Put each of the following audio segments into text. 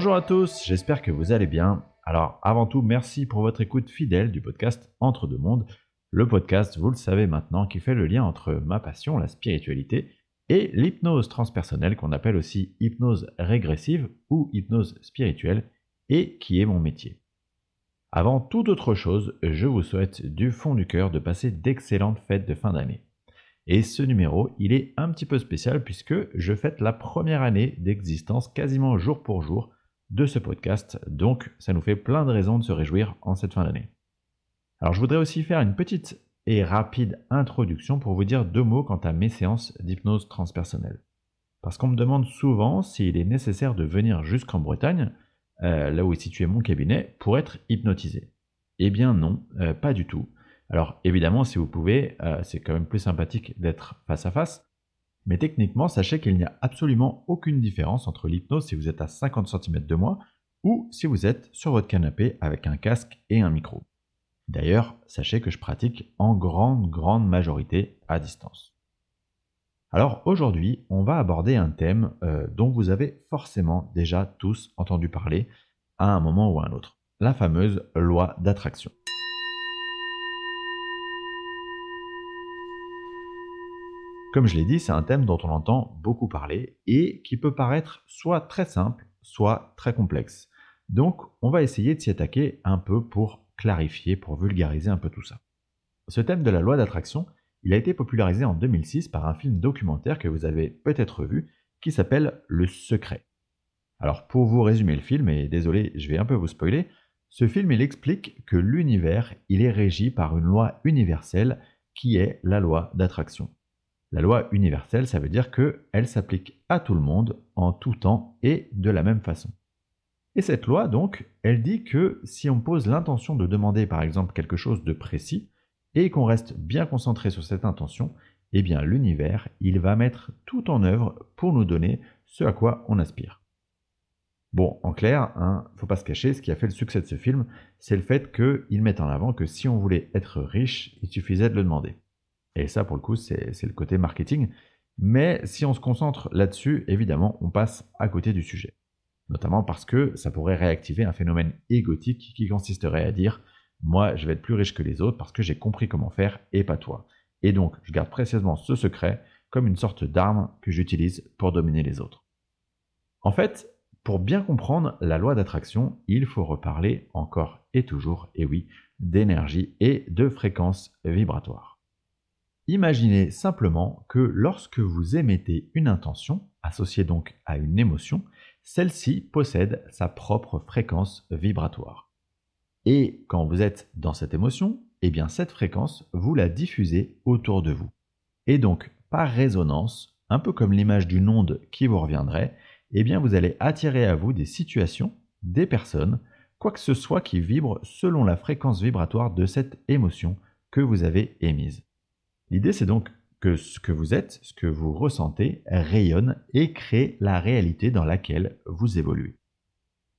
Bonjour à tous, j'espère que vous allez bien. Alors avant tout, merci pour votre écoute fidèle du podcast Entre deux mondes, le podcast, vous le savez maintenant, qui fait le lien entre ma passion, la spiritualité, et l'hypnose transpersonnelle qu'on appelle aussi hypnose régressive ou hypnose spirituelle, et qui est mon métier. Avant toute autre chose, je vous souhaite du fond du cœur de passer d'excellentes fêtes de fin d'année. Et ce numéro, il est un petit peu spécial puisque je fête la première année d'existence quasiment jour pour jour de ce podcast, donc ça nous fait plein de raisons de se réjouir en cette fin d'année. Alors je voudrais aussi faire une petite et rapide introduction pour vous dire deux mots quant à mes séances d'hypnose transpersonnelle. Parce qu'on me demande souvent s'il est nécessaire de venir jusqu'en Bretagne, euh, là où est situé mon cabinet, pour être hypnotisé. Eh bien non, euh, pas du tout. Alors évidemment, si vous pouvez, euh, c'est quand même plus sympathique d'être face à face, mais techniquement, sachez qu'il n'y a absolument aucune différence entre l'hypnose si vous êtes à 50 cm de moi ou si vous êtes sur votre canapé avec un casque et un micro. D'ailleurs, sachez que je pratique en grande, grande majorité à distance. Alors aujourd'hui, on va aborder un thème euh, dont vous avez forcément déjà tous entendu parler à un moment ou à un autre, la fameuse loi d'attraction. Comme je l'ai dit, c'est un thème dont on entend beaucoup parler et qui peut paraître soit très simple, soit très complexe. Donc on va essayer de s'y attaquer un peu pour clarifier, pour vulgariser un peu tout ça. Ce thème de la loi d'attraction, il a été popularisé en 2006 par un film documentaire que vous avez peut-être vu, qui s'appelle Le Secret. Alors pour vous résumer le film, et désolé, je vais un peu vous spoiler, ce film il explique que l'univers il est régi par une loi universelle qui est la loi d'attraction. La loi universelle, ça veut dire qu'elle s'applique à tout le monde en tout temps et de la même façon. Et cette loi, donc, elle dit que si on pose l'intention de demander par exemple quelque chose de précis, et qu'on reste bien concentré sur cette intention, eh bien l'univers, il va mettre tout en œuvre pour nous donner ce à quoi on aspire. Bon, en clair, hein, faut pas se cacher, ce qui a fait le succès de ce film, c'est le fait qu'il met en avant que si on voulait être riche, il suffisait de le demander. Et ça, pour le coup, c'est le côté marketing. Mais si on se concentre là-dessus, évidemment, on passe à côté du sujet notamment parce que ça pourrait réactiver un phénomène égotique qui consisterait à dire moi je vais être plus riche que les autres parce que j'ai compris comment faire et pas toi. Et donc je garde précieusement ce secret comme une sorte d'arme que j'utilise pour dominer les autres. En fait, pour bien comprendre la loi d'attraction, il faut reparler encore et toujours, et oui, d'énergie et de fréquence vibratoire. Imaginez simplement que lorsque vous émettez une intention, associée donc à une émotion, celle-ci possède sa propre fréquence vibratoire. Et quand vous êtes dans cette émotion, eh bien cette fréquence, vous la diffusez autour de vous. Et donc, par résonance, un peu comme l'image d'une onde qui vous reviendrait, eh bien vous allez attirer à vous des situations, des personnes, quoi que ce soit qui vibre selon la fréquence vibratoire de cette émotion que vous avez émise. L'idée c'est donc que ce que vous êtes, ce que vous ressentez, rayonne et crée la réalité dans laquelle vous évoluez.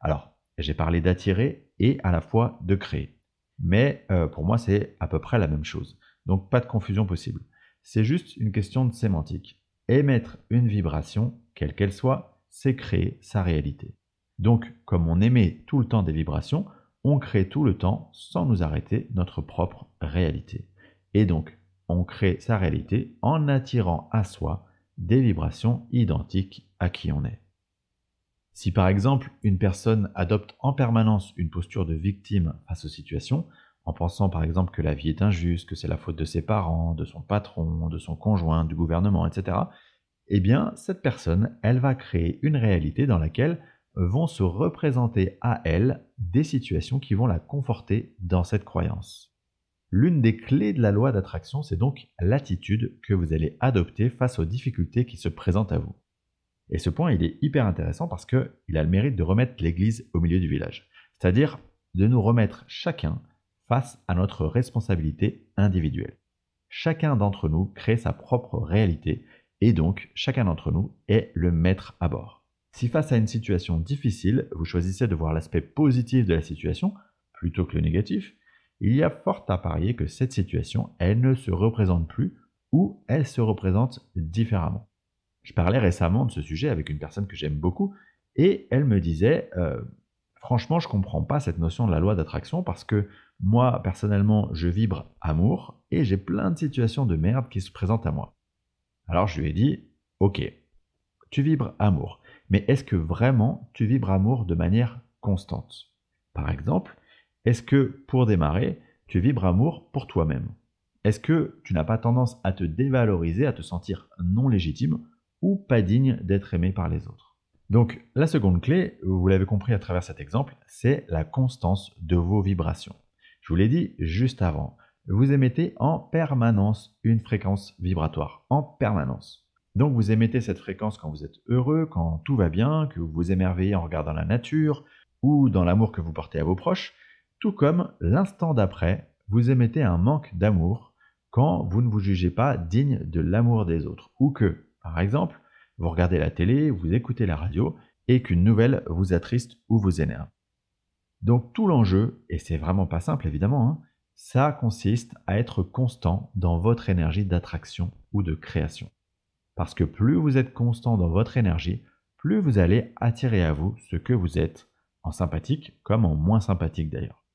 Alors, j'ai parlé d'attirer et à la fois de créer. Mais euh, pour moi, c'est à peu près la même chose. Donc, pas de confusion possible. C'est juste une question de sémantique. Émettre une vibration, quelle qu'elle soit, c'est créer sa réalité. Donc, comme on émet tout le temps des vibrations, on crée tout le temps, sans nous arrêter, notre propre réalité. Et donc, on crée sa réalité en attirant à soi des vibrations identiques à qui on est. Si par exemple une personne adopte en permanence une posture de victime face aux situations, en pensant par exemple que la vie est injuste, que c'est la faute de ses parents, de son patron, de son conjoint, du gouvernement, etc., eh bien cette personne, elle va créer une réalité dans laquelle vont se représenter à elle des situations qui vont la conforter dans cette croyance. L'une des clés de la loi d'attraction, c'est donc l'attitude que vous allez adopter face aux difficultés qui se présentent à vous. Et ce point, il est hyper intéressant parce qu'il a le mérite de remettre l'église au milieu du village. C'est-à-dire de nous remettre chacun face à notre responsabilité individuelle. Chacun d'entre nous crée sa propre réalité et donc chacun d'entre nous est le maître à bord. Si face à une situation difficile, vous choisissez de voir l'aspect positif de la situation plutôt que le négatif, il y a fort à parier que cette situation, elle ne se représente plus ou elle se représente différemment. Je parlais récemment de ce sujet avec une personne que j'aime beaucoup Et elle me disait, euh, franchement, je comprends pas cette notion de la loi d'attraction parce que moi, personnellement, je vibre amour et j'ai plein de situations de merde qui se présentent à moi. Alors je lui ai dit, ok, tu vibres amour, mais est-ce que vraiment tu vibres amour de manière constante? Par exemple, est-ce que pour démarrer, tu vibres amour pour toi-même? Est-ce que tu n'as pas tendance à te dévaloriser, à te sentir non légitime ou pas digne d'être aimé par les autres? Donc la seconde clé, vous l'avez compris à travers cet exemple, c'est la constance de vos vibrations. Je vous l'ai dit juste avant, vous émettez en permanence une fréquence vibratoire, en permanence. Donc vous émettez cette fréquence quand vous êtes heureux, quand tout va bien, que vous vous émerveillez en regardant la nature, ou dans l'amour que vous portez à vos proches, tout comme l'instant d'après, vous émettez un manque d'amour quand vous ne vous jugez pas digne de l'amour des autres, ou que, par exemple, vous regardez la télé, vous écoutez la radio, et qu'une nouvelle vous attriste ou vous énerve. Donc tout l'enjeu, et c'est vraiment pas simple évidemment, hein, ça consiste à être constant dans votre énergie d'attraction ou de création. Parce que plus vous êtes constant dans votre énergie, plus vous allez attirer à vous ce que vous êtes, en sympathique comme en moins sympathique d'ailleurs.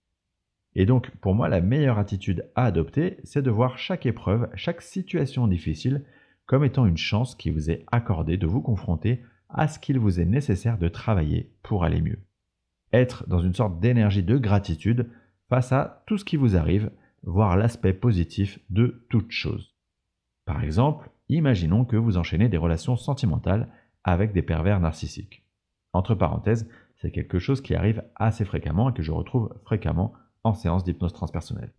Et donc pour moi la meilleure attitude à adopter, c'est de voir chaque épreuve, chaque situation difficile comme étant une chance qui vous est accordée de vous confronter à ce qu'il vous est nécessaire de travailler pour aller mieux. Être dans une sorte d'énergie de gratitude face à tout ce qui vous arrive, voir l'aspect positif de toute chose. Par exemple, imaginons que vous enchaînez des relations sentimentales avec des pervers narcissiques. Entre parenthèses, c'est quelque chose qui arrive assez fréquemment et que je retrouve fréquemment en séance d'hypnose transpersonnelle.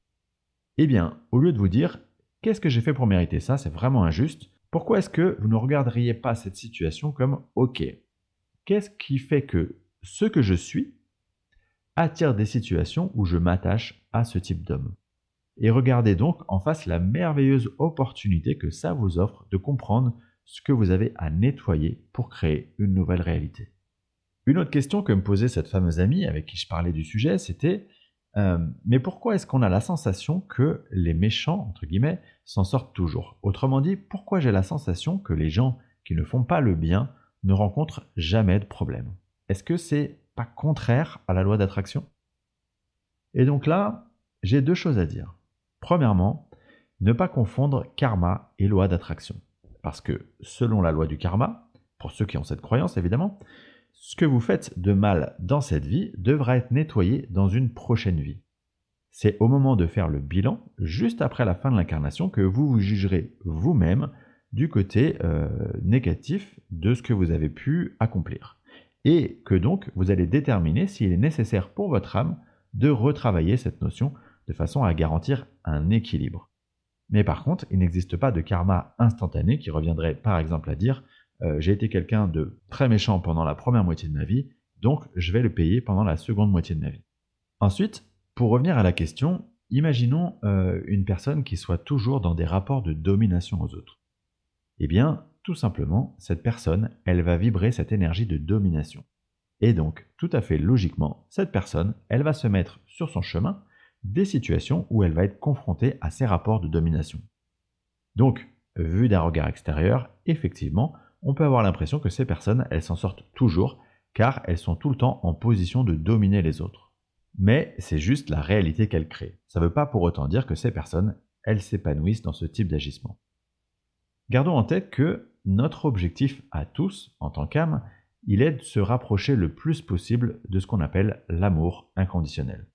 Eh bien, au lieu de vous dire qu'est-ce que j'ai fait pour mériter ça, c'est vraiment injuste, pourquoi est-ce que vous ne regarderiez pas cette situation comme OK Qu'est-ce qui fait que ce que je suis attire des situations où je m'attache à ce type d'homme? Et regardez donc en face la merveilleuse opportunité que ça vous offre de comprendre ce que vous avez à nettoyer pour créer une nouvelle réalité. Une autre question que me posait cette fameuse amie avec qui je parlais du sujet, c'était euh, mais pourquoi est-ce qu'on a la sensation que les méchants, entre guillemets, s'en sortent toujours? Autrement dit, pourquoi j'ai la sensation que les gens qui ne font pas le bien ne rencontrent jamais de problème? Est-ce que c'est pas contraire à la loi d'attraction? Et donc là, j'ai deux choses à dire. Premièrement, ne pas confondre karma et loi d'attraction. Parce que selon la loi du karma, pour ceux qui ont cette croyance évidemment, ce que vous faites de mal dans cette vie devra être nettoyé dans une prochaine vie. C'est au moment de faire le bilan, juste après la fin de l'incarnation, que vous vous jugerez vous-même du côté euh, négatif de ce que vous avez pu accomplir. Et que donc vous allez déterminer s'il est nécessaire pour votre âme de retravailler cette notion de façon à garantir un équilibre. Mais par contre, il n'existe pas de karma instantané qui reviendrait par exemple à dire euh, j'ai été quelqu'un de très méchant pendant la première moitié de ma vie, donc je vais le payer pendant la seconde moitié de ma vie. Ensuite, pour revenir à la question, imaginons euh, une personne qui soit toujours dans des rapports de domination aux autres. Eh bien, tout simplement, cette personne, elle va vibrer cette énergie de domination. Et donc, tout à fait logiquement, cette personne, elle va se mettre sur son chemin des situations où elle va être confrontée à ces rapports de domination. Donc, vu d'un regard extérieur, effectivement, on peut avoir l'impression que ces personnes, elles s'en sortent toujours, car elles sont tout le temps en position de dominer les autres. Mais c'est juste la réalité qu'elles créent. Ça ne veut pas pour autant dire que ces personnes, elles s'épanouissent dans ce type d'agissement. Gardons en tête que notre objectif à tous, en tant qu'âme, il est de se rapprocher le plus possible de ce qu'on appelle l'amour inconditionnel.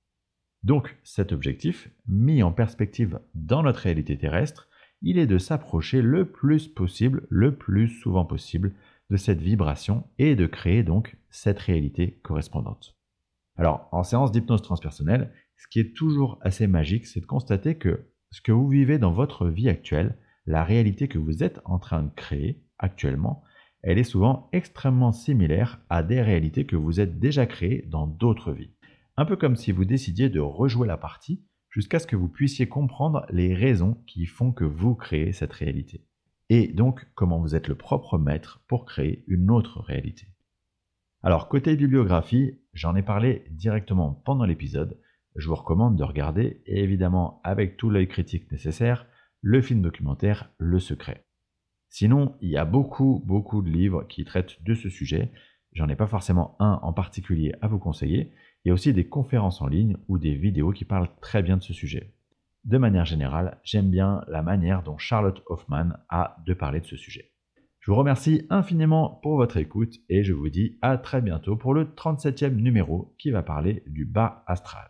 Donc cet objectif, mis en perspective dans notre réalité terrestre, il est de s'approcher le plus possible, le plus souvent possible de cette vibration et de créer donc cette réalité correspondante. Alors en séance d'hypnose transpersonnelle, ce qui est toujours assez magique, c'est de constater que ce que vous vivez dans votre vie actuelle, la réalité que vous êtes en train de créer actuellement, elle est souvent extrêmement similaire à des réalités que vous êtes déjà créées dans d'autres vies. Un peu comme si vous décidiez de rejouer la partie jusqu'à ce que vous puissiez comprendre les raisons qui font que vous créez cette réalité. Et donc comment vous êtes le propre maître pour créer une autre réalité. Alors côté bibliographie, j'en ai parlé directement pendant l'épisode. Je vous recommande de regarder, et évidemment avec tout l'œil critique nécessaire, le film documentaire Le Secret. Sinon, il y a beaucoup, beaucoup de livres qui traitent de ce sujet, J'en ai pas forcément un en particulier à vous conseiller. Il y a aussi des conférences en ligne ou des vidéos qui parlent très bien de ce sujet. De manière générale, j'aime bien la manière dont Charlotte Hoffman a de parler de ce sujet. Je vous remercie infiniment pour votre écoute et je vous dis à très bientôt pour le 37e numéro qui va parler du bas astral.